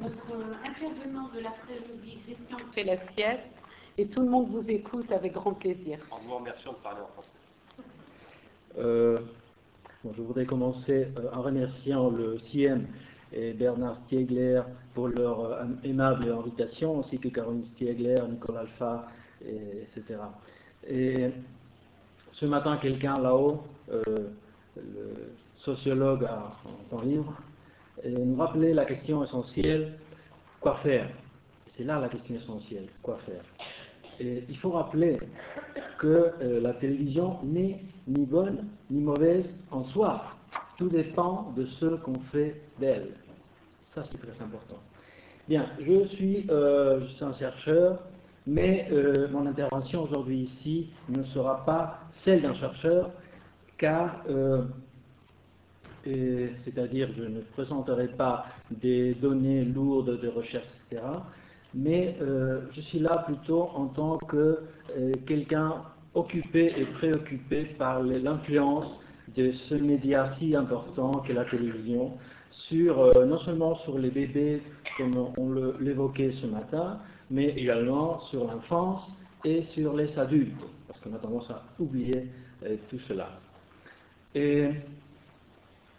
notre intervenant de l'après-midi, Christian, fait la sieste et tout le monde vous écoute avec grand plaisir. En vous remerciant de parler en français. Euh, bon, je voudrais commencer euh, en remerciant le CIEM et Bernard Stiegler pour leur euh, aimable invitation, ainsi que Caroline Stiegler, Nicolas Alpha, et, etc. Et ce matin, quelqu'un là-haut, euh, le sociologue a en livre, et nous rappelait la question essentielle, quoi faire? C'est là la question essentielle, quoi faire? Il faut rappeler que euh, la télévision n'est ni bonne ni mauvaise en soi. Tout dépend de ce qu'on fait d'elle. Ça, c'est très important. Bien, je suis, euh, un chercheur, mais euh, mon intervention aujourd'hui ici ne sera pas celle d'un chercheur, car, c'est-à-dire, je ne présenterai pas des données lourdes de recherche, etc mais euh, je suis là plutôt en tant que euh, quelqu'un occupé et préoccupé par l'influence de ce média si important qu'est la télévision, sur, euh, non seulement sur les bébés, comme on l'évoquait ce matin, mais également sur l'enfance et sur les adultes, parce qu'on a tendance à oublier tout cela. Et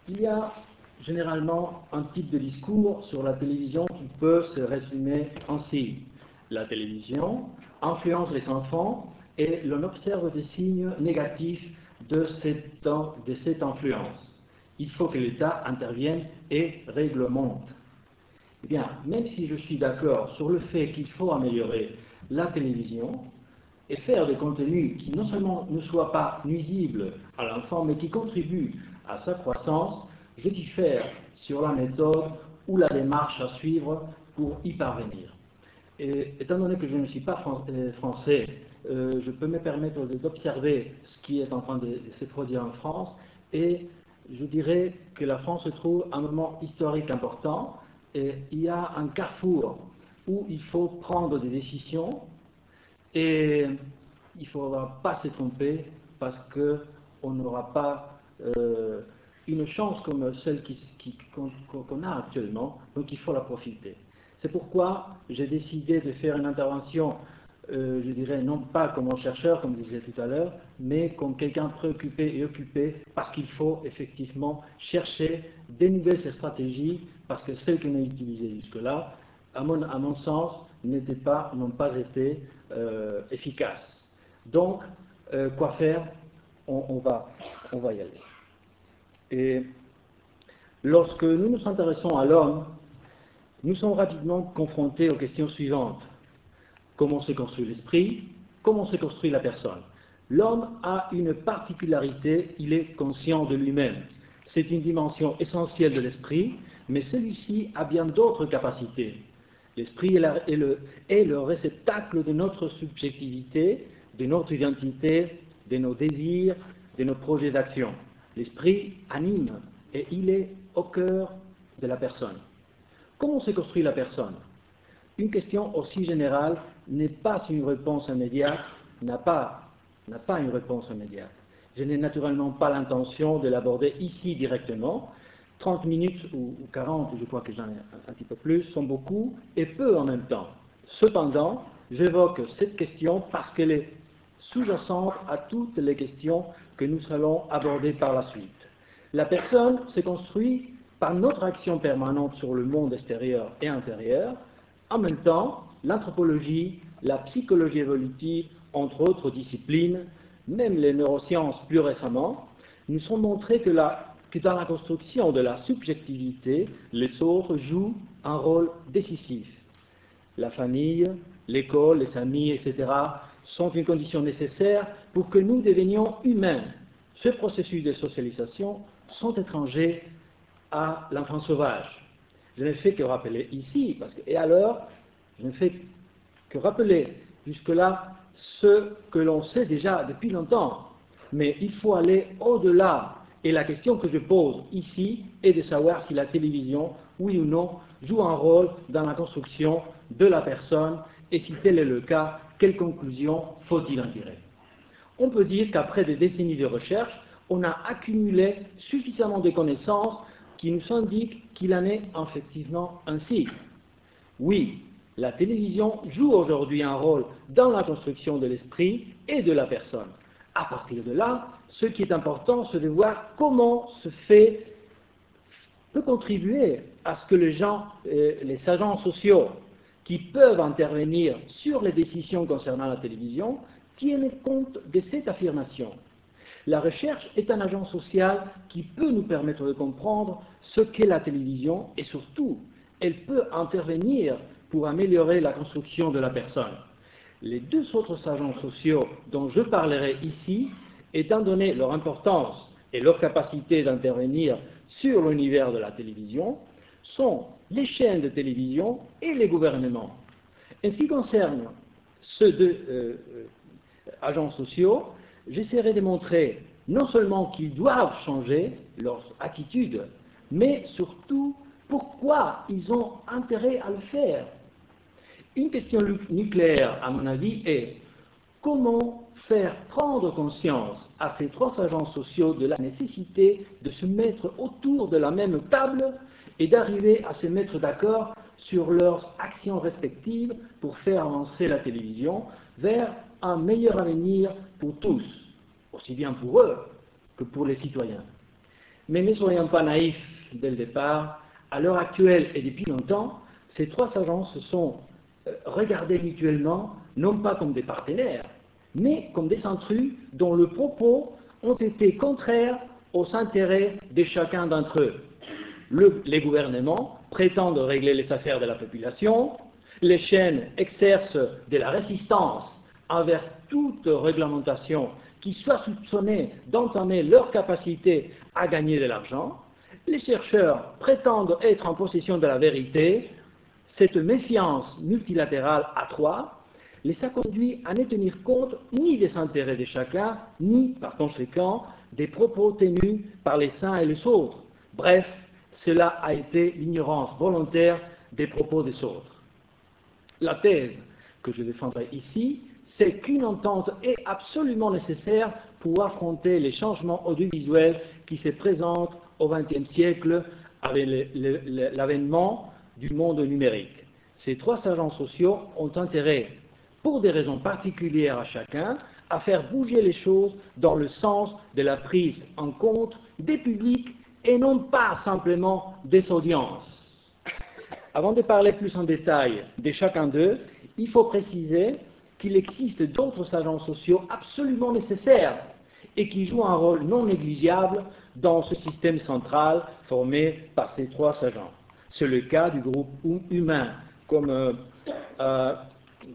il y a généralement un type de discours sur la télévision qui peut se résumer ainsi. La télévision influence les enfants et l'on observe des signes négatifs de cette, de cette influence. Il faut que l'État intervienne et réglemente. Eh bien, même si je suis d'accord sur le fait qu'il faut améliorer la télévision et faire des contenus qui non seulement ne soient pas nuisibles à l'enfant, mais qui contribuent à sa croissance, je diffère sur la méthode ou la démarche à suivre pour y parvenir. Et, étant donné que je ne suis pas euh, français, euh, je peux me permettre d'observer ce qui est en train de, se produire en France. Et je dirais que la France se trouve à un moment historique important. Et il y a un carrefour où il faut prendre des décisions. Et il ne faudra pas se tromper parce qu'on n'aura pas euh, une chance comme celle qu'on a actuellement, donc il faut la profiter. C'est pourquoi j'ai décidé de faire une intervention, euh, je dirais, non pas comme un chercheur, comme je disais tout à l'heure, mais comme quelqu'un préoccupé et occupé, parce qu'il faut effectivement chercher des nouvelles stratégies, parce que celles qu'on a utilisées jusque-là, à mon, à mon sens, n'étaient pas, n'ont pas été euh, efficaces. Donc, quoi faire? On, va, on va y aller. Et lorsque nous nous intéressons à l'homme, nous sommes rapidement confrontés aux questions suivantes. Comment se construit l'esprit? Comment se construit la personne? L'homme a une particularité, il est conscient de lui-même. C'est une dimension essentielle de l'esprit, mais celui-ci a bien d'autres capacités. L'esprit est, le, est le réceptacle de notre subjectivité, de notre identité, de nos désirs, de nos projets d'action. L'esprit anime et il est au cœur de la personne. Comment se construit la personne? Une question aussi générale n'est pas une réponse immédiate, n'a pas, n'a pas une réponse immédiate. Je n'ai naturellement pas l'intention de l'aborder ici directement. 30 minutes ou 40, je crois que j'en ai un petit peu plus, sont beaucoup et peu en même temps. Cependant, j'évoque cette question parce qu'elle est sous-jacente à toutes les questions que nous allons aborder par la suite. La personne se construit par notre action permanente sur le monde extérieur et intérieur. En même temps, l'anthropologie, la psychologie évolutive, entre autres disciplines, même les neurosciences plus récemment, nous sont montrés que, que dans la construction de la subjectivité, les autres jouent un rôle décisif. La famille, l'école, les amis, etc., sont une condition nécessaire pour que nous devenions humains. Ce processus de socialisation sont étrangers à l'enfant sauvage. Je ne fais que rappeler ici, parce que, et alors, je ne fais que rappeler jusque-là ce que l'on sait déjà depuis longtemps. Mais il faut aller au-delà. Et la question que je pose ici est de savoir si la télévision, oui ou non, joue un rôle dans la construction de la personne, et si tel est le cas, quelles conclusions faut-il en tirer? On peut dire qu'après des décennies de recherche, on a accumulé suffisamment de connaissances qui nous indiquent qu'il en est effectivement ainsi. Oui, la télévision joue aujourd'hui un rôle dans la construction de l'esprit et de la personne. À partir de là, ce qui est important, c'est de voir comment ce fait peut contribuer à ce que les gens, euh, les agents sociaux qui peuvent intervenir sur les décisions concernant la télévision tiennent compte de cette affirmation. La recherche est un agent social qui peut nous permettre de comprendre ce qu'est la télévision et surtout, elle peut intervenir pour améliorer la construction de la personne. Les deux autres agents sociaux dont je parlerai ici, étant donné leur importance et leur capacité d'intervenir sur l'univers de la télévision, sont les chaînes de télévision et les gouvernements. En ce qui concerne ces deux euh, euh, agents sociaux, j'essaierai de montrer non seulement qu'ils doivent changer leur attitude, mais surtout pourquoi ils ont intérêt à le faire. Une question nucléaire, à mon avis, est comment faire prendre conscience à ces trois agents sociaux de la nécessité de se mettre autour de la même table et d'arriver à se mettre d'accord sur leurs actions respectives pour faire avancer la télévision vers un meilleur avenir pour tous, aussi bien pour eux que pour les citoyens. Mais ne soyons pas naïfs dès le départ. À l'heure actuelle et depuis longtemps, ces trois agences se sont euh, regardées mutuellement non pas comme des partenaires, mais comme des intrus dont le propos ont été contraires aux intérêts de chacun d'entre eux. Les gouvernements prétendent régler les affaires de la population, les chaînes exercent de la résistance envers toute réglementation qui soit soupçonnée d'entamer leur capacité à gagner de l'argent, les chercheurs prétendent être en possession de la vérité, cette méfiance multilatérale à trois les a conduits à ne tenir compte ni des intérêts de chacun, ni, par conséquent, des propos tenus par les uns et les autres. Bref, cela a été l'ignorance volontaire des propos des autres. La thèse que je défendrai ici, c'est qu'une entente est absolument nécessaire pour affronter les changements audiovisuels qui se présentent au XXe siècle avec l'avènement du monde numérique. Ces trois agents sociaux ont intérêt pour des raisons particulières à chacun, à faire bouger les choses dans le sens de la prise en compte des publics et non pas simplement des audiences. Avant de parler plus en détail de chacun d'eux, il faut préciser qu'il existe d'autres agents sociaux absolument nécessaires et qui jouent un rôle non négligeable dans ce système central formé par ces trois agents. C'est le cas du groupe humain, comme euh, euh,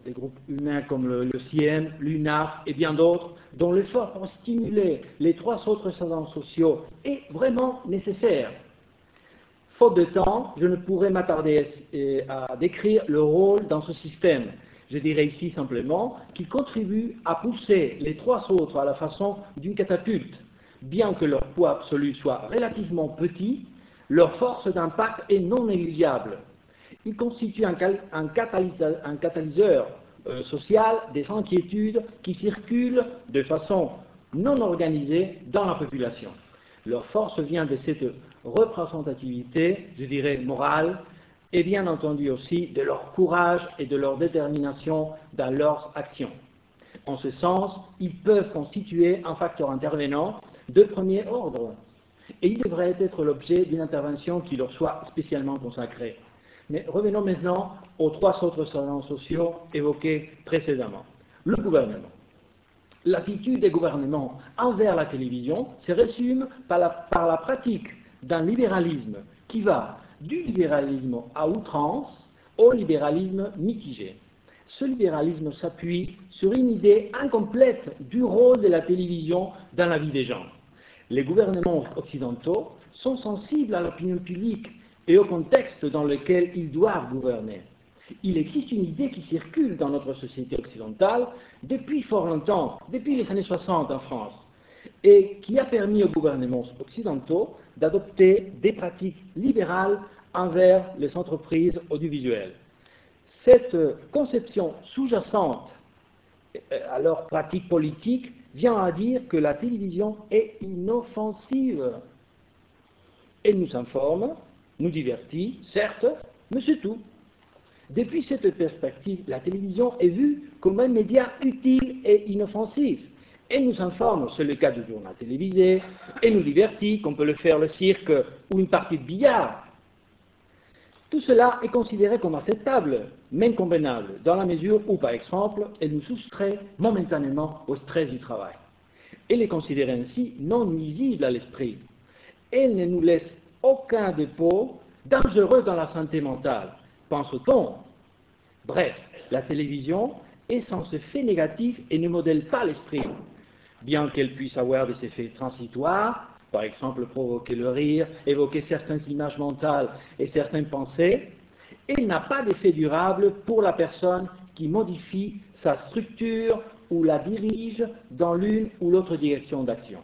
des groupes humains comme le, CIEM, l'UNAF et bien d'autres, dont l'effort pour stimuler les trois autres agents sociaux est vraiment nécessaire. Faute de temps, je ne pourrais m'attarder à décrire le rôle dans ce système. Je dirais ici simplement qu'il contribue à pousser les trois autres à la façon d'une catapulte. Bien que leur poids absolu soit relativement petit, leur force d'impact est non négligeable il constitue un, catalyseur, euh, social des inquiétudes qui circulent de façon non organisée dans la population. Leur force vient de cette représentativité, je dirais morale, et bien entendu aussi de leur courage et de leur détermination dans leurs actions. En ce sens, ils peuvent constituer un facteur intervenant de premier ordre, et ils devraient être l'objet d'une intervention qui leur soit spécialement consacrée. Mais revenons maintenant aux trois autres salons sociaux évoqués précédemment. Le gouvernement. L'attitude des gouvernements envers la télévision se résume par la, par la pratique d'un libéralisme qui va du libéralisme à outrance au libéralisme mitigé. Ce libéralisme s'appuie sur une idée incomplète du rôle de la télévision dans la vie des gens. Les gouvernements occidentaux sont sensibles à l'opinion publique et au contexte dans lequel ils doivent gouverner. Il existe une idée qui circule dans notre société occidentale depuis fort longtemps, depuis les années 60 en France, et qui a permis aux gouvernements occidentaux d'adopter des pratiques libérales envers les entreprises audiovisuelles. Cette conception sous-jacente à leur pratique politique vient à dire que la télévision est inoffensive Elle nous informe, nous divertit, certes, mais c'est tout. Depuis cette perspective, la télévision est vue comme un média utile et inoffensif. Elle nous informe, c'est le cas du journal télévisé, et nous divertit, comme peut le faire le cirque ou une partie de billard. Tout cela est considéré comme acceptable, mais inconvenable, dans la mesure où, par exemple, elle nous soustrait momentanément au stress du travail. Elle est considérée ainsi non nuisible à l'esprit. Elle ne nous laisse aucun dépôt dangereux dans la santé mentale, pense-t-on. Bref, la télévision est sans effet négatif et ne modèle pas l'esprit. Bien qu'elle puisse avoir des effets transitoires, par exemple provoquer le rire, évoquer certaines images mentales et certaines pensées, elle n'a pas d'effet durable pour la personne qui modifie sa structure ou la dirige dans l'une ou l'autre direction d'action.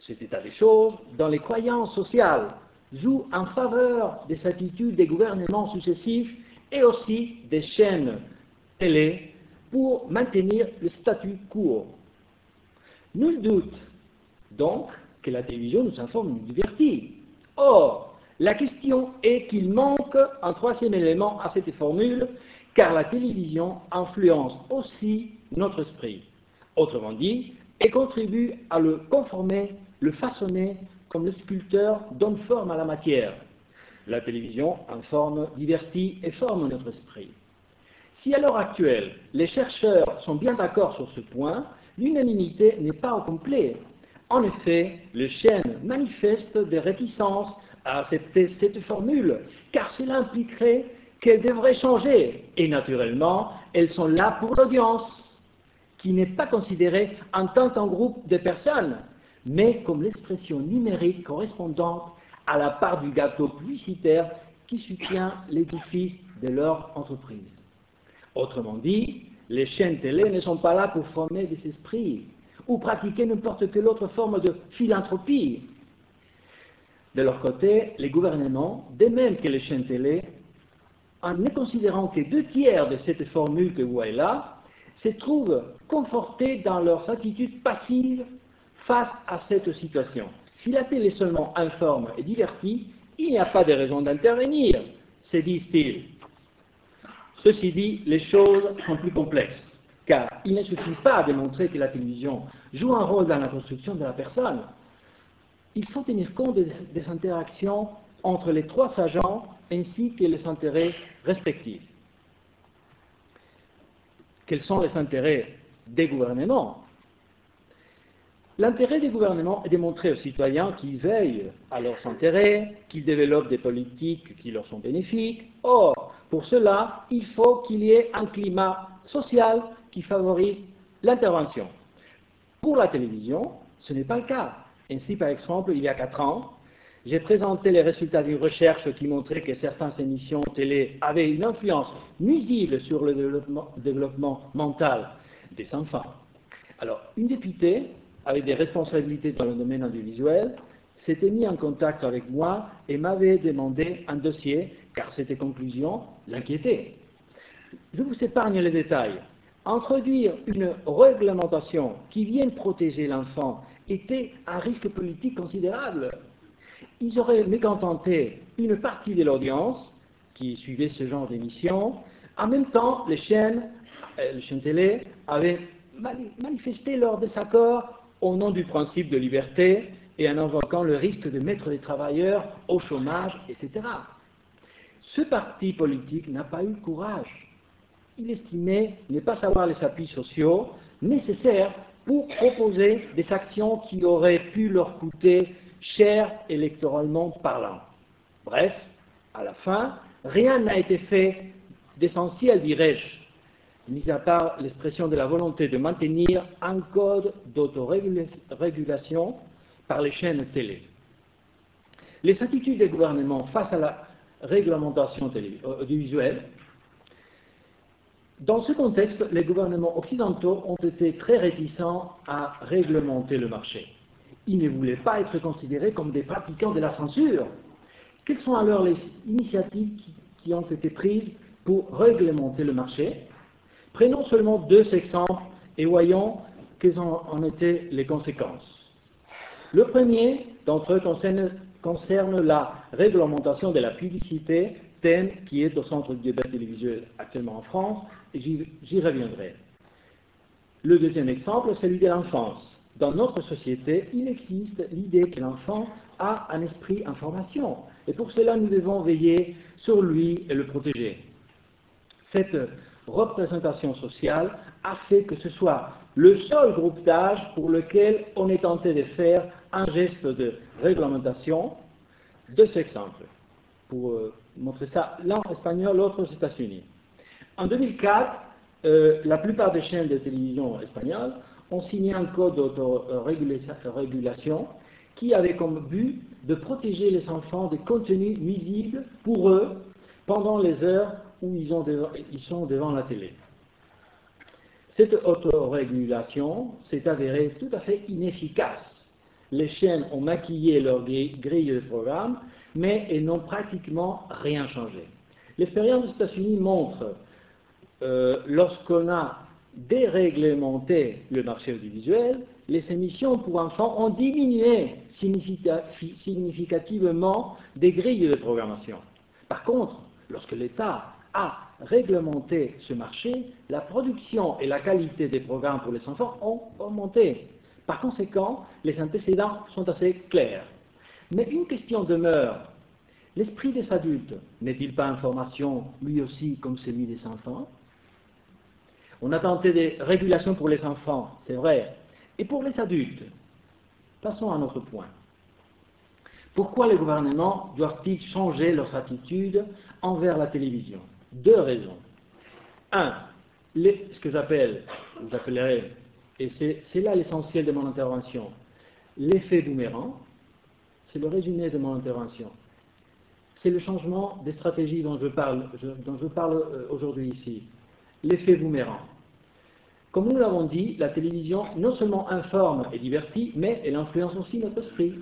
Cet état des choses, dans les croyances sociales, joue en faveur des attitudes des gouvernements successifs et aussi des chaînes télé pour maintenir le statu quo. Nul doute donc que la télévision nous informe, nous divertit. Or, la question est qu'il manque un troisième élément à cette formule, car la télévision influence aussi notre esprit. Autrement dit, elle contribue à le conformer, le façonner comme le sculpteur donne forme à la matière. La télévision informe, divertit et forme notre esprit. Si à l'heure actuelle, les chercheurs sont bien d'accord sur ce point, l'unanimité n'est pas au complet. En effet, les chaînes manifestent des réticences à accepter cette formule, car cela impliquerait qu'elles devraient changer. Et naturellement, elles sont là pour l'audience, qui n'est pas considérée en tant qu'un groupe de personnes, mais comme l'expression numérique correspondante à la part du gâteau publicitaire qui soutient l'édifice de leur entreprise. Autrement dit, les chaînes télé ne sont pas là pour former des esprits ou pratiquer n'importe quelle autre forme de philanthropie. De leur côté, les gouvernements, de même que les chaînes télé, en ne considérant que deux tiers de cette formule que vous voyez là, se trouvent confortés dans leurs attitudes passives face à cette situation. Si la télé seulement informe et divertit, il n'y a pas de raison d'intervenir, se disent-ils. Ceci dit, les choses sont plus complexes, car il ne suffit pas de montrer que la télévision joue un rôle dans la construction de la personne. Il faut tenir compte des, des interactions entre les trois agents ainsi que les intérêts respectifs. Quels sont les intérêts des gouvernements? L'intérêt des gouvernements est de montrer aux citoyens qu'ils veillent à leurs intérêts, qu'ils développent des politiques qui leur sont bénéfiques. Or, pour cela, il faut qu'il y ait un climat social qui favorise l'intervention. Pour la télévision, ce n'est pas le cas. Ainsi, par exemple, il y a quatre ans, j'ai présenté les résultats d'une recherche qui montrait que certaines émissions télé avaient une influence nuisible sur le développement, développement mental des enfants. Alors, une députée avec des responsabilités dans le domaine audiovisuel, s'était mis en contact avec moi et m'avait demandé un dossier, car cette conclusion l'inquiétait. Je vous épargne les détails. Introduire une réglementation qui vienne protéger l'enfant était un risque politique considérable. Ils auraient mécontenté une partie de l'audience qui suivait ce genre d'émission. En même temps, les chaînes, euh, les chaînes télé avaient manifesté leur désaccord au nom du principe de liberté et en invoquant le risque de mettre les travailleurs au chômage, etc. Ce parti politique n'a pas eu le courage. Il estimait ne pas savoir les appuis sociaux nécessaires pour proposer des actions qui auraient pu leur coûter cher électoralement parlant. Bref, à la fin, rien n'a été fait d'essentiel, dirais-je, mis à part l'expression de la volonté de maintenir un code d'autorégulation par les chaînes télé. Les attitudes des gouvernements face à la réglementation audiovisuelle. Dans ce contexte, les gouvernements occidentaux ont été très réticents à réglementer le marché. Ils ne voulaient pas être considérés comme des pratiquants de la censure. Quelles sont alors les initiatives qui ont été prises pour réglementer le marché? Prenons seulement deux exemples et voyons quelles en étaient les conséquences. Le premier d'entre eux concerne la réglementation de la publicité, thème qui est au centre du débat télévisuel actuellement en France, et j'y reviendrai. Le deuxième exemple, celui de l'enfance. Dans notre société, il existe l'idée que l'enfant a un esprit information, et pour cela nous devons veiller sur lui et le protéger. Cette représentation sociale a fait que ce soit le seul groupe d'âge pour lequel on est tenté de faire un geste de réglementation de ce exemple. Pour euh, montrer ça, l'un espagnol, l'autre aux États-Unis. En 2004, euh, la plupart des chaînes de télévision espagnoles ont signé un code d'autorégulation qui avait comme but de protéger les enfants des contenus nuisibles pour eux pendant les heures où ils, sont devant la télé. Cette autorégulation s'est avérée tout à fait inefficace. Les chaînes ont maquillé leur grille de programme, mais elles n'ont pratiquement rien changé. L'expérience des États-Unis montre, euh, lorsqu'on a déréglementé le marché audiovisuel, les émissions pour enfants ont diminué significativement des grilles de programmation. Par contre, lorsque l'État a réglementé ce marché, la production et la qualité des programmes pour les enfants ont augmenté. Par conséquent, les antécédents sont assez clairs. Mais une question demeure. L'esprit des adultes n'est-il pas information, lui aussi, comme celui des enfants? On a tenté des régulations pour les enfants, c'est vrai. Et pour les adultes Passons à un autre point. Pourquoi les gouvernements doivent-ils changer leurs attitudes envers la télévision? Deux raisons. Un, ce que j'appelle, vous appellerez, et c'est là l'essentiel de mon intervention, l'effet boomerang, c'est le résumé de mon intervention. C'est le changement des stratégies dont je parle, dont je parle euh, aujourd'hui ici. L'effet boomerang. Comme nous l'avons dit, la télévision non seulement informe et divertit, mais elle influence aussi notre esprit.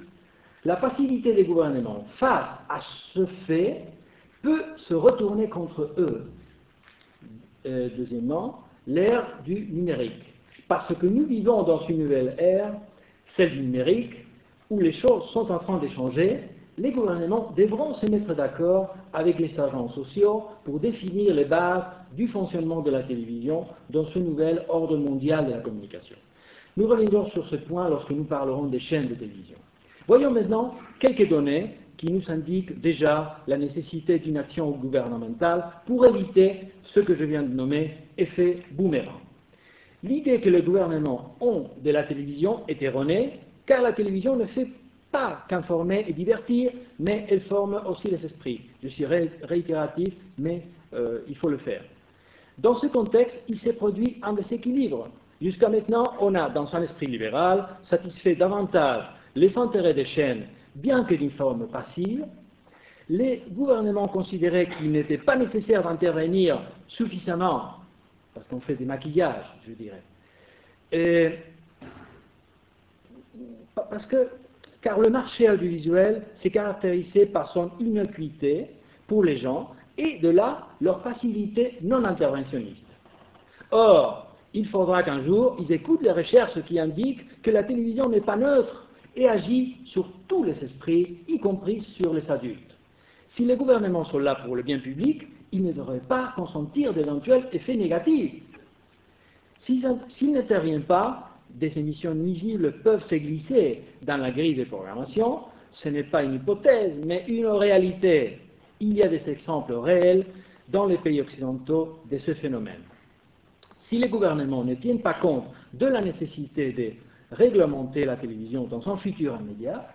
La passivité des gouvernements face à ce fait peut se retourner contre eux. Euh, deuxièmement, l'ère du numérique. Parce que nous vivons dans une nouvelle ère, celle du numérique, où les choses sont en train de changer, les gouvernements devront se mettre d'accord avec les agents sociaux pour définir les bases du fonctionnement de la télévision dans ce nouvel ordre mondial de la communication. Nous reviendrons sur ce point lorsque nous parlerons des chaînes de télévision. Voyons maintenant quelques données qui nous indique déjà la nécessité d'une action gouvernementale pour éviter ce que je viens de nommer effet boomerang. L'idée que les gouvernements ont de la télévision est erronée, car la télévision ne fait pas qu'informer et divertir, mais elle forme aussi les esprits. Je suis réitératif, mais euh, il faut le faire. Dans ce contexte, il s'est produit un déséquilibre. Jusqu'à maintenant, on a, dans un esprit libéral, satisfait davantage les intérêts des chaînes bien que d'une forme passive, les gouvernements considéraient qu'il n'était pas nécessaire d'intervenir suffisamment, parce qu'on fait des maquillages, je dirais. parce que, car le marché audiovisuel s'est caractérisé par son innocuité pour les gens et de là leur passivité non interventionniste. Or, il faudra qu'un jour ils écoutent les recherches qui indiquent que la télévision n'est pas neutre et agit sur tous les esprits, y compris sur les adultes. Si les gouvernements sont là pour le bien public, ils ne devraient pas consentir d'éventuels effets négatifs. S'ils n'interviennent pas, des émissions nuisibles peuvent se glisser dans la grille de programmation. Ce n'est pas une hypothèse, mais une réalité. Il y a des exemples réels dans les pays occidentaux de ce phénomène. Si les gouvernements ne tiennent pas compte de la nécessité de réglementer la télévision dans un futur immédiat,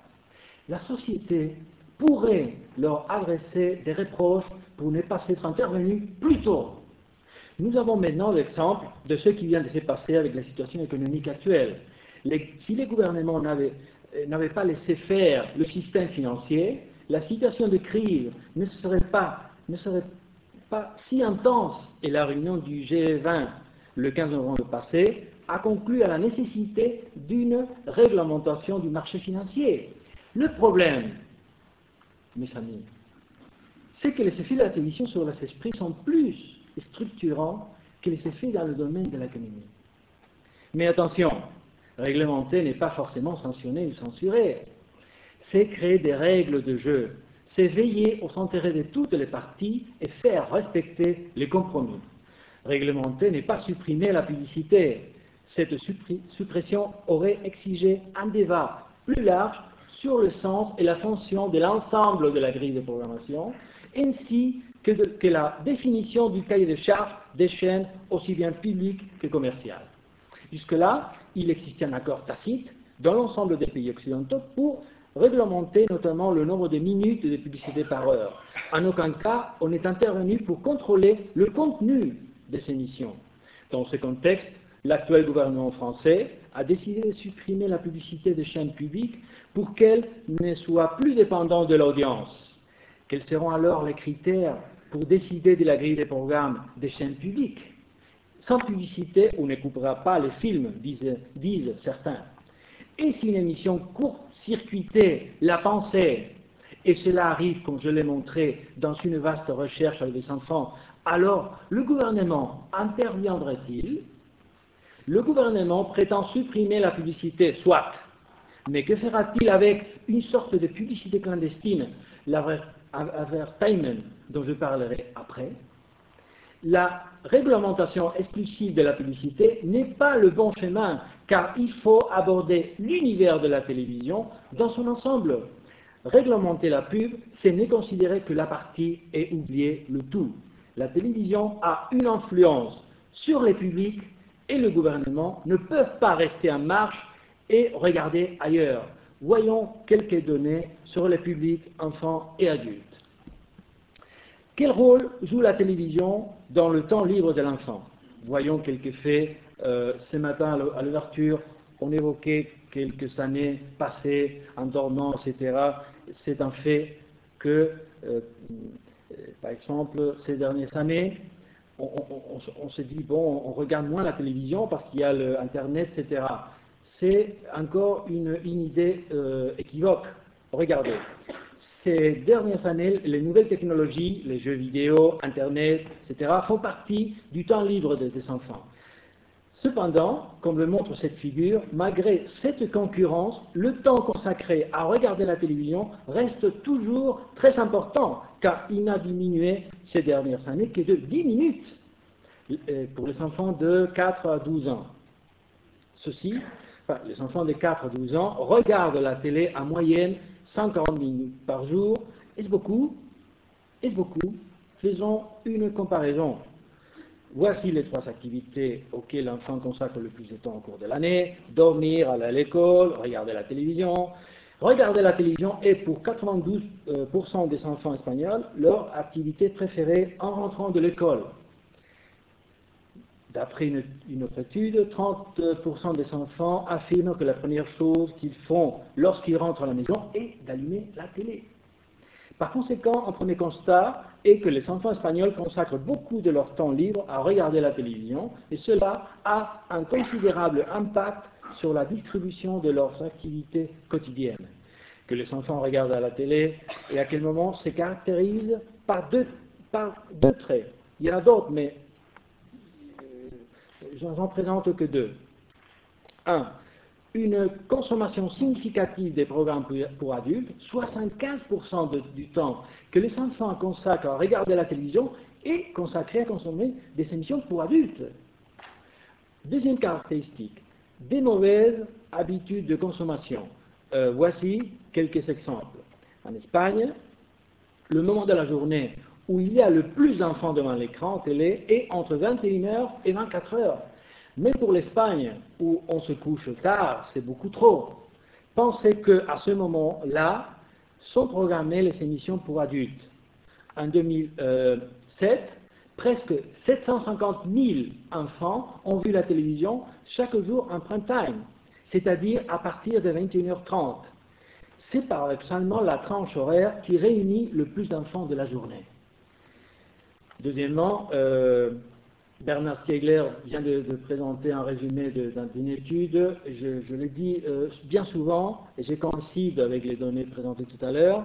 la société pourrait leur adresser des reproches pour ne pas s'être intervenu plus tôt. Nous avons maintenant l'exemple de ce qui vient de se passer avec la situation économique actuelle. si les gouvernements n'avaient pas laissé faire le système financier, la situation de crise ne serait pas, ne serait pas si intense et la réunion du G20 le 15 novembre passé a conclu à la nécessité d'une réglementation du marché financier. Le problème, mes amis, c'est que les effets de la télévision sur les esprits sont plus structurants que les effets dans le domaine de l'économie. Mais attention, réglementer n'est pas forcément sanctionner ou censurer. c'est créer des règles de jeu, c'est veiller au intérêt de toutes les parties et faire respecter les compromis. Réglementer n'est pas supprimer la publicité. Cette suppression aurait exigé un débat plus large sur le sens et la fonction de l'ensemble de la grille de programmation, ainsi que, la définition du cahier de charges des chaînes aussi bien publiques que commerciales. Jusque-là, il existait un accord tacite dans l'ensemble des pays occidentaux pour réglementer notamment le nombre de minutes de publicité par heure. En aucun cas, on est intervenu pour contrôler le contenu de ces missions. Dans ce contexte, l'actuel gouvernement français a décidé de supprimer la publicité des chaînes publiques pour qu'elle ne soit plus dépendante de l'audience. Quels seront alors les critères pour décider de la grille des programmes des chaînes publiques? Sans publicité, on ne coupera pas les films, disent, certains. Et si une émission court-circuitait la pensée, et cela arrive, comme je l'ai montré, dans une vaste recherche avec des enfants, alors le gouvernement interviendrait-il? Le gouvernement prétend supprimer la publicité, soit, mais que fera-t-il avec une sorte de publicité clandestine, l'advertisement dont je parlerai après? La réglementation exclusive de la publicité n'est pas le bon chemin, car il faut aborder l'univers de la télévision dans son ensemble. Réglementer la pub, c'est ne considérer que la partie et oublier le tout. La télévision a une influence sur les publics et le gouvernement ne peuvent pas rester en marche et regarder ailleurs. Voyons quelques données sur les publics, enfants et adultes. Quel rôle joue la télévision dans le temps libre de l'enfant? Voyons quelques faits. Euh, ce matin, à l'ouverture, on évoquait quelques années passées en dormant, etc. C'est un fait que, euh, par exemple, ces dernières années, on, se dit, bon, on regarde moins la télévision parce qu'il y a l'Internet, etc c'est encore une, idée euh, équivoque. Regardez, ces dernières années, les nouvelles technologies, les jeux vidéo, Internet, etc., font partie du temps libre des, enfants. Cependant, comme le montre cette figure, malgré cette concurrence, le temps consacré à regarder la télévision reste toujours très important, car il n'a diminué ces dernières années que de 10 minutes euh, pour les enfants de 4 à 12 ans. Ceci les enfants de 4 à 12 ans regardent la télé en moyenne 140 minutes par jour. Est-ce beaucoup? Est-ce beaucoup? Faisons une comparaison. Voici les trois activités auxquelles l'enfant consacre le plus de temps au cours de l'année. Dormir, aller à l'école, regarder la télévision. Regarder la télévision est pour 92% des enfants espagnols leur activité préférée en rentrant de l'école. D'après une, autre étude, 30% des enfants affirment que la première chose qu'ils font lorsqu'ils rentrent à la maison est d'allumer la télé. Par conséquent, un premier constat est que les enfants espagnols consacrent beaucoup de leur temps libre à regarder la télévision et cela a un considérable impact sur la distribution de leurs activités quotidiennes. Que les enfants regardent à la télé et à quel moment se caractérise par deux, par deux traits. Il y en a d'autres, mais j'en présente que deux. Un, une consommation significative des programmes pour, adultes, 75% du temps que les enfants consacrent à regarder la télévision est consacré à consommer des émissions pour adultes. Deuxième caractéristique, des mauvaises habitudes de consommation. Euh, voici quelques exemples. En Espagne, le moment de la journée où il y a le plus d'enfants devant l'écran télé est entre 21h et 24h. Mais pour l'Espagne, où on se couche tard, c'est beaucoup trop. Pensez qu'à ce moment-là, sont programmées les émissions pour adultes. En 2007, presque 750 000 enfants ont vu la télévision chaque jour en prime time, c'est-à-dire à partir de 21h30. C'est paradoxalement la tranche horaire qui réunit le plus d'enfants de la journée. Deuxièmement, euh, Bernard Stiegler vient de, présenter un résumé d'une étude. Je, l'ai dit euh, bien souvent, et j'ai coïncide avec les données présentées tout à l'heure.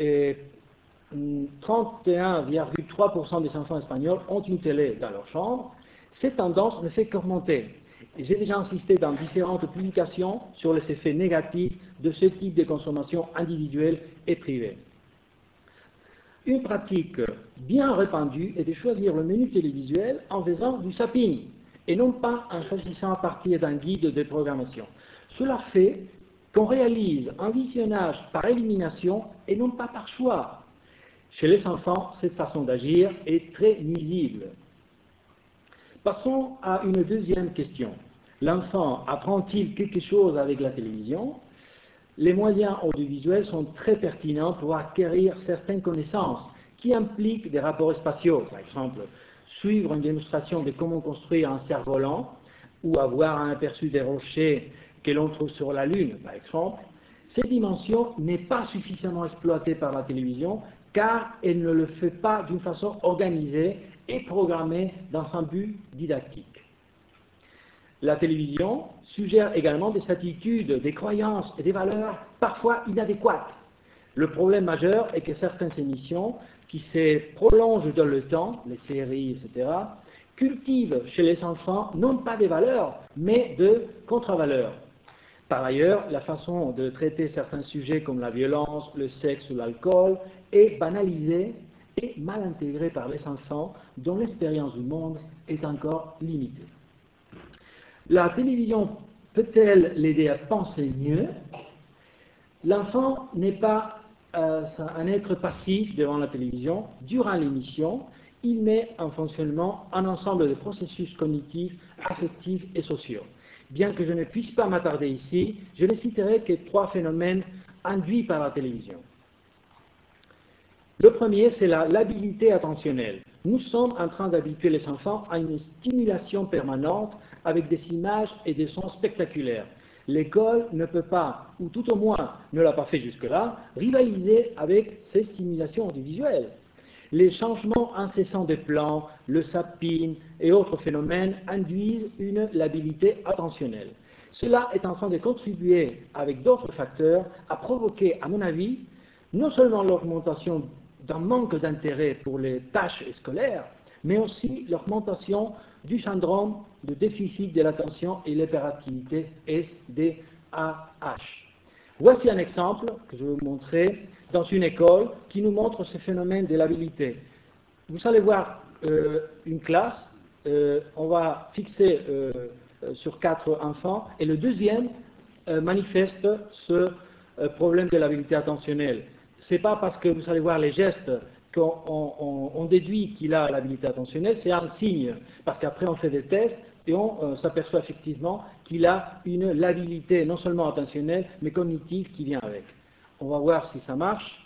31,3% des enfants espagnols ont une télé dans leur chambre. Cette tendance ne fait qu'augmenter. J'ai déjà insisté dans différentes publications sur les effets négatifs de ce type de consommation individuelle et privée. Une pratique bien répandue est de choisir le menu télévisuel en faisant du zapping et non pas en choisissant à partir d'un guide de programmation. Cela fait qu'on réalise un visionnage par élimination et non pas par choix. Chez les enfants, cette façon d'agir est très nuisible. Passons à une deuxième question. L'enfant apprend-il quelque chose avec la télévision? Les moyens audiovisuels sont très pertinents pour acquérir certaines connaissances qui impliquent des rapports spatiaux, par exemple suivre une démonstration de comment construire un cerf-volant ou avoir un aperçu des rochers que l'on trouve sur la Lune, par exemple, cette dimension n'est pas suffisamment exploitée par la télévision car elle ne le fait pas d'une façon organisée et programmée dans un but didactique. La télévision suggère également des attitudes, des croyances et des valeurs parfois inadéquates. Le problème majeur est que certaines émissions qui se prolongent dans le temps, les séries, etc., cultivent chez les enfants non pas des valeurs, mais de contre-valeurs. Par ailleurs, la façon de traiter certains sujets comme la violence, le sexe ou l'alcool est banalisée et mal intégrée par les enfants dont l'expérience du monde est encore limitée. La télévision peut-elle l'aider à penser mieux? L'enfant n'est pas euh, un être passif devant la télévision. Durant l'émission, il met en fonctionnement un ensemble de processus cognitifs, affectifs et sociaux. Bien que je ne puisse pas m'attarder ici, je ne citerai que trois phénomènes induits par la télévision. Le premier, c'est l'habilité attentionnelle. Nous sommes en train d'habituer les enfants à une stimulation permanente avec des images et des sons spectaculaires. L'école ne peut pas, ou tout au moins ne l'a pas fait jusque-là, rivaliser avec ces stimulations audiovisuelles. Les changements incessants des plans, le sapin et autres phénomènes induisent une labilité attentionnelle. Cela est en train de contribuer, avec d'autres facteurs, à provoquer, à mon avis, non seulement l'augmentation d'un manque d'intérêt pour les tâches scolaires, mais aussi l'augmentation du syndrome de déficit de l'attention et l'hyperactivité SDAH. Voici un exemple que je vais vous montrer dans une école qui nous montre ce phénomène de l'habilité. Vous allez voir euh, une classe, euh, on va fixer euh, sur quatre enfants, et le deuxième manifeste ce problème de l'habilité attentionnelle. Ce n'est pas parce que vous allez voir les gestes qu'on déduit qu'il a l'habilité attentionnelle, c'est un signe, parce qu'après on fait des tests et on s'aperçoit effectivement qu'il a une labilité non seulement attentionnelle, mais cognitive qui vient avec. On va voir si ça marche.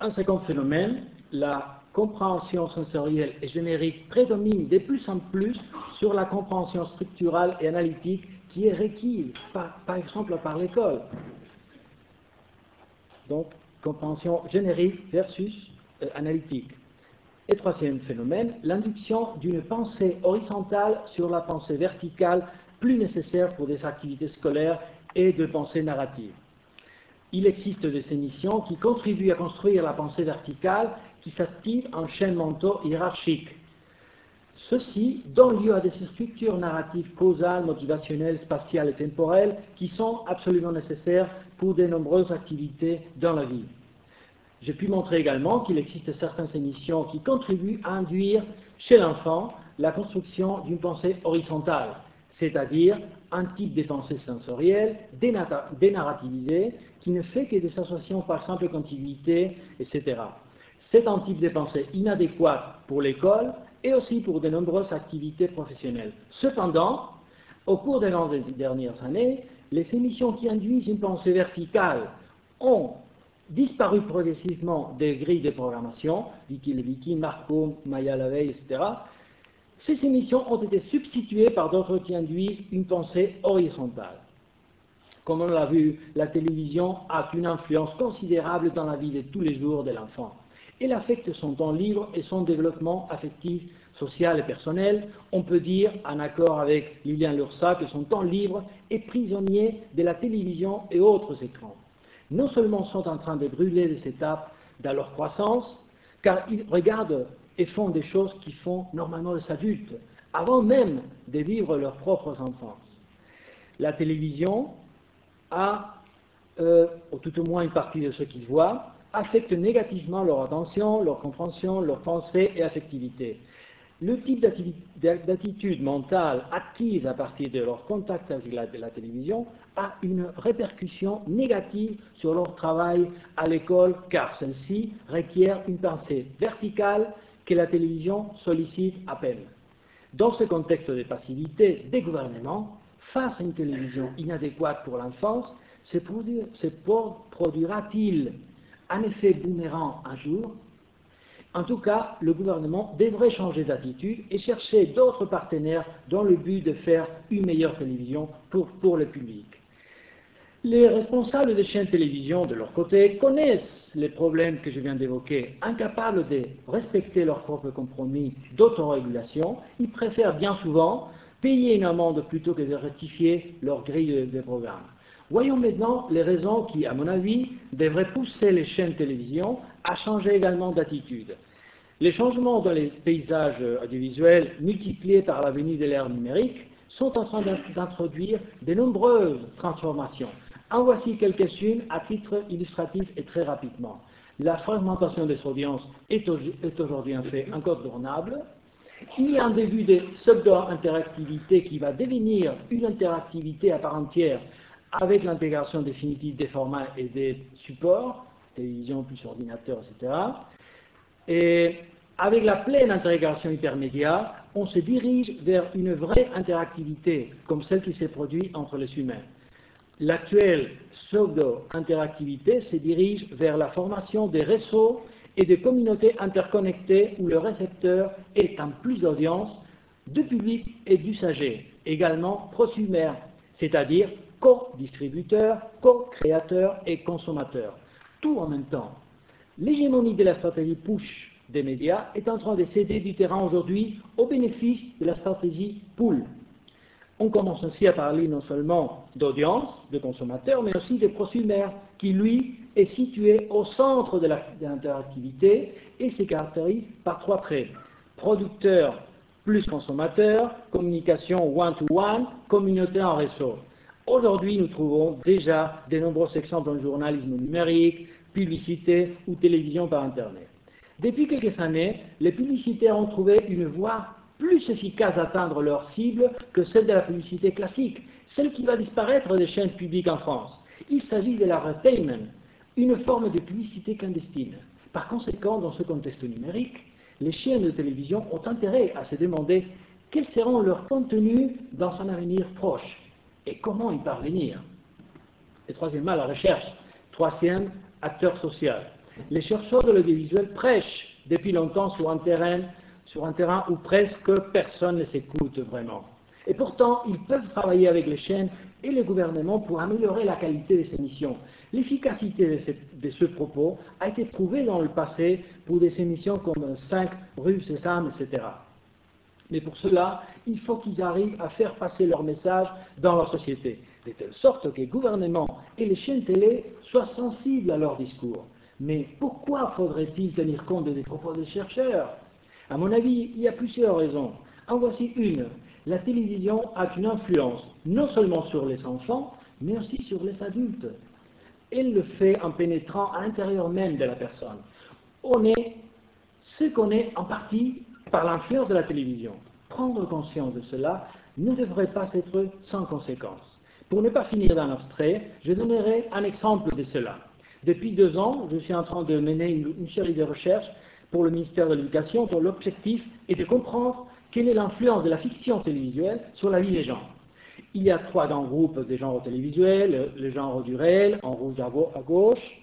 Un second phénomène, la compréhension sensorielle et générique prédomine de plus en plus sur la compréhension structurale et analytique qui est requise, par, exemple, par l'école. Donc, compréhension générique versus euh, analytique. Et troisième phénomène, l'induction d'une pensée horizontale sur la pensée verticale plus nécessaire pour des activités scolaires et de pensée narrative il existe des émissions qui contribuent à construire la pensée verticale qui s'active en chaîne mentaux hiérarchique. Ceci donne lieu à des structures narratives causales, motivationnelles, spatiales et temporelles qui sont absolument nécessaires pour de nombreuses activités dans la vie. J'ai pu montrer également qu'il existe certaines émissions qui contribuent à induire chez l'enfant la construction d'une pensée horizontale, c'est-à-dire un type de pensée sensorielle dénarrativisée qui ne fait que des associations par simple contiguïté, etc. C'est un type de pensée inadéquat pour l'école et aussi pour de nombreuses activités professionnelles. Cependant, au cours des dernières années, les émissions qui induisent une pensée verticale ont disparu progressivement des grilles de programmation, Vicky Marco, Maya Lavey, etc. Ces émissions ont été substituées par d'autres qui induisent une pensée horizontale. Comme on l'a vu, la télévision a une influence considérable dans la vie de tous les jours de l'enfant. Elle affecte son temps libre et son développement affectif, social et personnel. On peut dire, en accord avec Lilian Lursa, que son temps libre est prisonnier de la télévision et autres écrans non seulement sont en train de brûler des étapes dans leur croissance, car ils regardent et font des choses qui font normalement les adultes, avant même de vivre leurs propres enfances. La télévision a, euh, ou tout au moins une partie de ceux qui voient, affecte négativement leur attention, leur compréhension, leur pensée et affectivité. Le type d'attitude mentale acquise à partir de leur contact avec la, télévision a une répercussion négative sur leur travail à l'école car celle-ci requiert une pensée verticale que la télévision sollicite à peine. Dans ce contexte de passivité des gouvernements, face à une télévision inadéquate pour l'enfance, se produira-t-il un effet boomerang un jour? En tout cas, le gouvernement devrait changer d'attitude et chercher d'autres partenaires dans le but de faire une meilleure télévision pour, le public. Les responsables des chaînes télévision, de leur côté, connaissent les problèmes que je viens d'évoquer. Incapables de respecter leurs propres compromis d'autorégulation, ils préfèrent bien souvent payer une amende plutôt que de rectifier leur grille de programme. Voyons maintenant les raisons qui, à mon avis, devraient pousser les chaînes de télévision à changer également d'attitude. Les changements dans les paysages audiovisuels, multipliés par la venue de l'ère numérique, sont en train d'introduire de nombreuses transformations. En voici quelques-unes à titre illustratif et très rapidement. La fragmentation des audiences est aujourd'hui un fait incontournable. A un début de pseudo-interactivité qui va devenir une interactivité à part entière avec l'intégration définitive des formats et des supports, télévision plus ordinateur, etc. Et avec la pleine intégration hypermédia, on se dirige vers une vraie interactivité, comme celle qui s'est produite entre les humains. L'actuelle pseudo-interactivité se dirige vers la formation des réseaux et des communautés interconnectées où le récepteur est en plus d'audience, de public et d'usagers, également prosumère, c'est-à-dire co-distributeur, co-créateur et consommateur, tout en même temps. L'hégémonie de la stratégie push des médias est en train de céder du terrain aujourd'hui au bénéfice de la stratégie pool. On commence ainsi à parler non seulement d'audience, de consommateurs, mais aussi de prosumère, qui lui est situé au centre de l'interactivité et se caractérise par trois traits. Producteur plus consommateur, communication one-to-one, communauté en réseau. Aujourd'hui, nous trouvons déjà de nombreux exemples en journalisme numérique, publicité ou télévision par Internet. Depuis quelques années, les publicitaires ont trouvé une voie plus efficace d'atteindre leur cible que celle de la publicité classique, celle qui va disparaître des chaînes publiques en France. Il s'agit de la retailment, une forme de publicité clandestine. Par conséquent, dans ce contexte numérique, les chaînes de télévision ont intérêt à se demander quels seront leurs contenus dans un avenir proche et comment y parvenir. Et troisièmement, la recherche. Troisième, acteur social. Les chercheurs de l'audiovisuel prêchent depuis longtemps sur un terrain où presque personne ne s'écoute vraiment. Et pourtant, ils peuvent travailler avec les chaînes et les gouvernements pour améliorer la qualité de ces émissions. L'efficacité de, ce propos a été prouvée dans le passé pour des émissions comme 5 Rue Sésame, etc. Mais pour cela, il faut qu'ils arrivent à faire passer leur message dans la société, de telle sorte que les gouvernements et les chaînes télé soient sensibles à leur discours. Mais pourquoi faudrait-il tenir compte des propos des chercheurs? À mon avis, il y a plusieurs raisons. En voici une. La télévision a une influence non seulement sur les enfants, mais aussi sur les adultes. Elle le fait en pénétrant à l'intérieur même de la personne. On est ce qu'on est en partie par l'influence de la télévision. Prendre conscience de cela ne devrait pas être sans conséquence. Pour ne pas finir dans l'abstrait, je donnerai un exemple de cela. Depuis deux ans, je suis en train de mener une, série de recherches pour le ministère de l'Éducation dont l'objectif est de comprendre quelle est l'influence de la fiction télévisuelle sur la vie des gens? Il y a trois grands groupes des genres télévisuels, le, genre du réel, en rouge à, gauche,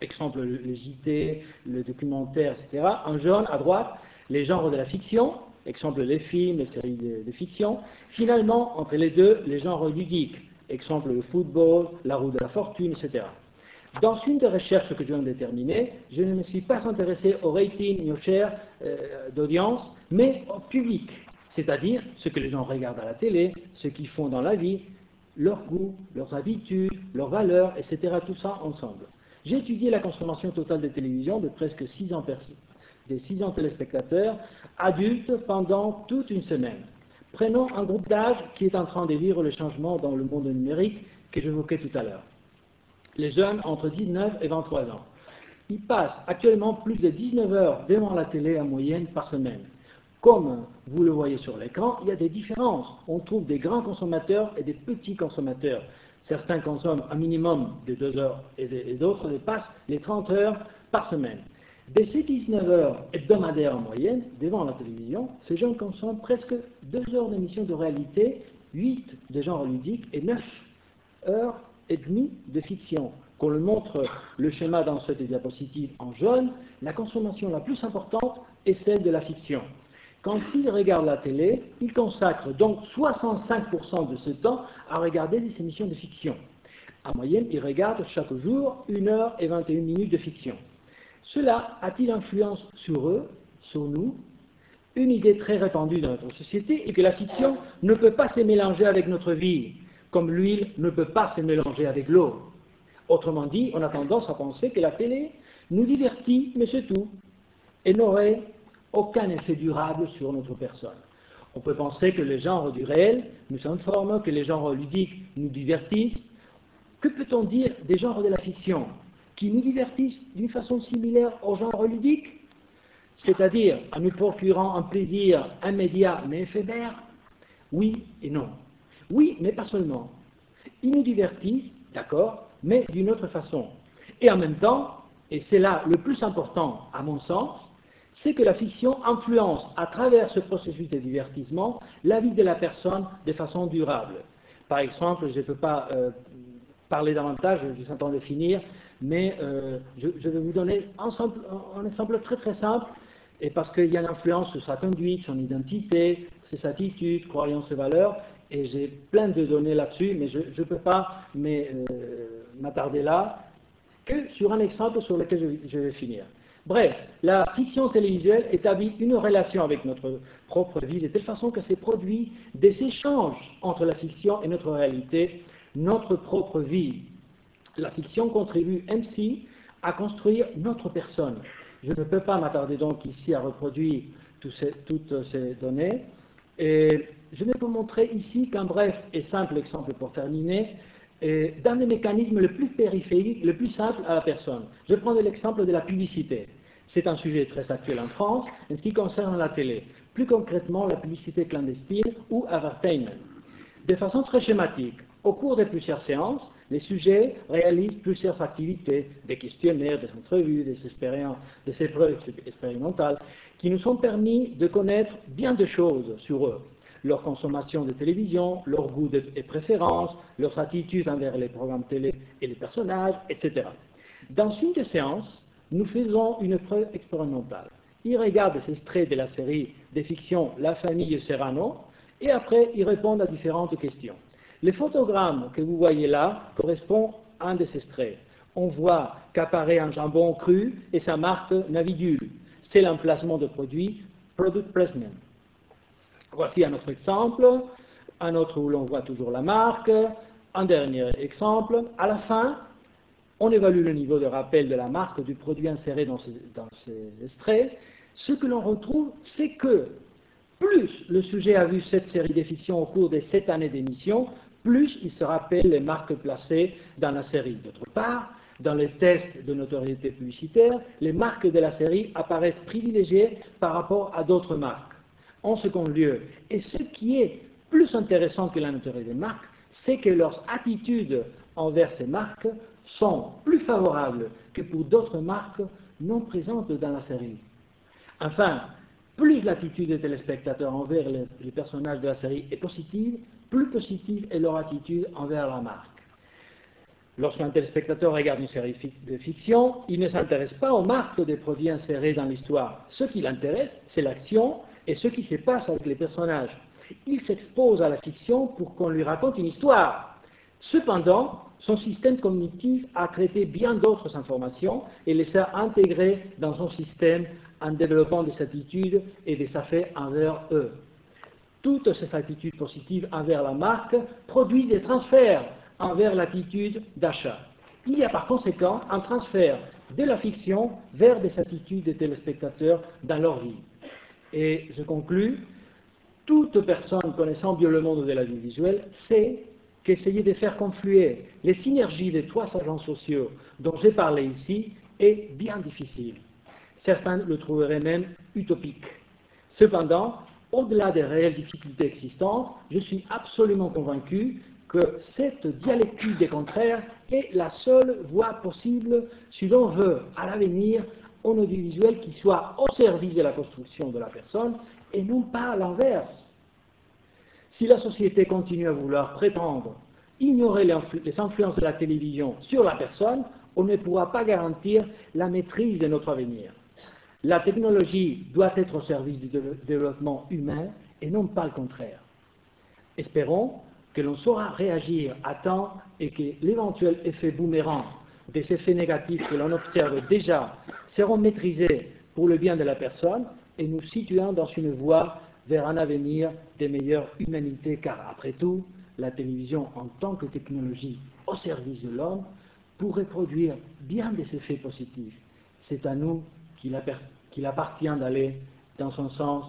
exemple le, JT, le documentaire, etc. En jaune à droite, les genres de la fiction, exemple les films, les séries de, fiction. Finalement, entre les deux, les genres ludiques, exemple le football, la roue de la fortune, etc. Dans une des recherches que je viens de terminer, je ne me suis pas intéressé au rating ni au share euh, d'audience, mais au public, c'est-à-dire ce que les gens regardent à la télé, ce qu'ils font dans la vie, leurs goûts, leurs habitudes, leurs valeurs, etc. Tout ça ensemble. J'ai étudié la consommation totale de télévision de presque 6 ans des 6 ans téléspectateurs adultes pendant toute une semaine. Prenons un groupe d'âge qui est en train de vivre le changement dans le monde numérique que j'évoquais tout à l'heure les jeunes entre 19 et 23 ans. Ils passent actuellement plus de 19 heures devant la télé en moyenne par semaine. Comme vous le voyez sur l'écran, il y a des différences. On trouve des grands consommateurs et des petits consommateurs. Certains consomment un minimum de 2 heures et d'autres dépassent les 30 heures par semaine. De ces 19 heures hebdomadaires en moyenne devant la télévision, ces jeunes consomment presque 2 heures d'émissions de réalité, 8 de genre ludique et 9 heures et demi de fiction. Qu'on le montre le schéma dans cette diapositive en jaune, la consommation la plus importante est celle de la fiction. Quand il regarde la télé, il consacre donc 65% de ce temps à regarder des émissions de fiction. En moyenne, il regarde chaque jour 1 heure et 21 minutes de fiction. Cela a-t-il influence sur eux, sur nous? Une idée très répandue dans notre société est que la fiction ne peut pas se mélanger avec notre vie comme l'huile ne peut pas se mélanger avec l'eau. Autrement dit, on a tendance à penser que la télé nous divertit, mais c'est tout, et n'aurait aucun effet durable sur notre personne. On peut penser que les genres du réel nous informent, que les genres ludiques nous divertissent. Que peut-on dire des genres de la fiction qui nous divertissent d'une façon similaire aux genres ludiques? C'est-à-dire en nous procurant un plaisir immédiat mais éphémère? Oui et non. Oui, mais pas seulement. Ils nous divertissent, d'accord, mais d'une autre façon. Et en même temps, et c'est là le plus important à mon sens, c'est que la fiction influence à travers ce processus de divertissement la vie de la personne de façon durable. Par exemple, je ne peux pas euh, parler davantage, je suis en train de finir, mais euh, je, vais vous donner un, exemple très très simple, et parce qu'il y a une influence sur sa conduite, son identité, ses attitudes, croyances et valeurs, et j'ai plein de données là-dessus, mais je ne peux pas euh, m'attarder là, que sur un exemple sur lequel je, vais finir. Bref, la fiction télévisuelle établit une relation avec notre propre vie de telle façon que c'est produit des échanges entre la fiction et notre réalité, notre propre vie. La fiction contribue ainsi à construire notre personne. Je ne peux pas m'attarder donc ici à reproduire toutes ces données. Et je vais vous montrer ici qu'un bref et simple exemple pour terminer, est d'un des mécanismes le plus périphériques, le plus simple à la personne. Je prends l'exemple de la publicité. C'est un sujet très actuel en France en ce qui concerne la télé. Plus concrètement, la publicité clandestine ou advertisement. De façon très schématique, au cours de plusieurs séances, les sujets réalisent plusieurs activités, des questionnaires, des entrevues, des, expériences, des épreuves expérimentales, qui nous ont permis de connaître bien de choses sur eux leur consommation de télévision, leurs goûts et préférences, leurs attitudes envers les programmes télé et les personnages, etc. Dans une des séances, nous faisons une preuve expérimentale. Ils regardent ces extraits de la série de fiction La famille Serrano et après ils répondent à différentes questions. Les photogrammes que vous voyez là correspondent à un de ces extraits. On voit qu'apparaît un jambon cru et sa marque Navidule. C'est l'emplacement de produit Product Placement. Voici un autre exemple, un autre où l'on voit toujours la marque, un dernier exemple. À la fin, on évalue le niveau de rappel de la marque du produit inséré dans ces, extraits. Ce que l'on retrouve, c'est que plus le sujet a vu cette série de fictions au cours des sept années d'émission, plus il se rappelle les marques placées dans la série. D'autre part, dans les tests de notoriété publicitaire, les marques de la série apparaissent privilégiées par rapport à d'autres marques. En second lieu, et ce qui est plus intéressant que la notoriété des marques, c'est que leurs attitudes envers ces marques sont plus favorables que pour d'autres marques non présentes dans la série. Enfin, plus l'attitude des téléspectateurs envers les, personnages de la série est positive, plus positive est leur attitude envers la marque. Lorsqu'un téléspectateur regarde une série de fiction, il ne s'intéresse pas aux marques des produits insérés dans l'histoire. Ce qui l'intéresse, c'est l'action et ce qui se passe avec les personnages. Il s'expose à la fiction pour qu'on lui raconte une histoire. Cependant, son système cognitif a traité bien d'autres informations et les a intégrées dans son système en développant des attitudes et des affaires envers eux. Toutes ces attitudes positives envers la marque produisent des transferts envers l'attitude d'achat. Il y a par conséquent un transfert de la fiction vers des attitudes des téléspectateurs dans leur vie. Et je conclus, toute personne connaissant bien le monde de la vie visuelle sait qu'essayer de faire confluer les synergies des trois agents sociaux dont j'ai parlé ici est bien difficile. Certains le trouveraient même utopique. Cependant, au-delà des réelles difficultés existantes, je suis absolument convaincu que cette dialectique des contraires est la seule voie possible si l'on veut, à l'avenir, audiovisuel qui soit au service de la construction de la personne et non pas l'inverse. Si la société continue à vouloir prétendre ignorer les influences de la télévision sur la personne, on ne pourra pas garantir la maîtrise de notre avenir. La technologie doit être au service du développement humain et non pas le contraire. Espérons que l'on saura réagir à temps et que l'éventuel effet boomerang des effets négatifs que l'on observe déjà seront maîtrisés pour le bien de la personne et nous situant dans une voie vers un avenir de meilleure humanité, car après tout, la télévision en tant que technologie au service de l'homme pourrait produire bien des effets positifs. C'est à nous qu'il appartient d'aller dans son sens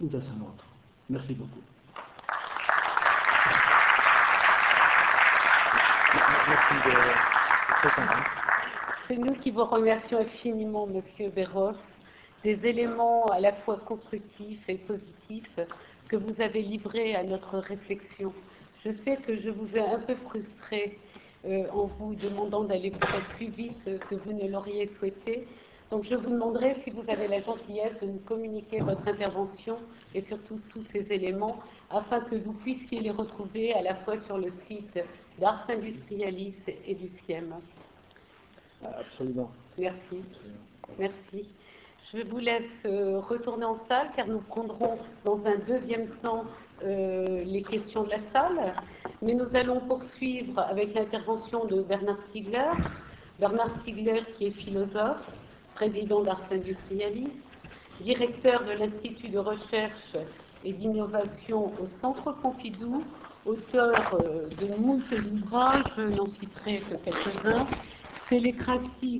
ou dans son autre. Merci beaucoup. C'est nous qui vous remercions infiniment, Monsieur Béros, des éléments à la fois constructifs et positifs que vous avez livrés à notre réflexion. Je sais que je vous ai un peu frustré euh, en vous demandant d'aller peut-être plus vite que vous ne l'auriez souhaité. Donc je vous demanderai si vous avez la gentillesse de nous communiquer votre intervention et surtout tous ces éléments afin que vous puissiez les retrouver à la fois sur le site d'Ars Industrialis et du CIEM. Absolument. Merci. Merci. Je vous laisse euh, retourner en salle car nous prendrons dans un deuxième temps euh, les questions de la salle. Mais nous allons poursuivre avec l'intervention de Bernard Stiegler. Bernard Stiegler qui est philosophe, président d'Ars Industrialis, directeur de l'Institut de recherche et d'innovation au Centre Pompidou, auteur euh, de nombreux ouvrages, je n'en citerai que quelques-uns, Télécratie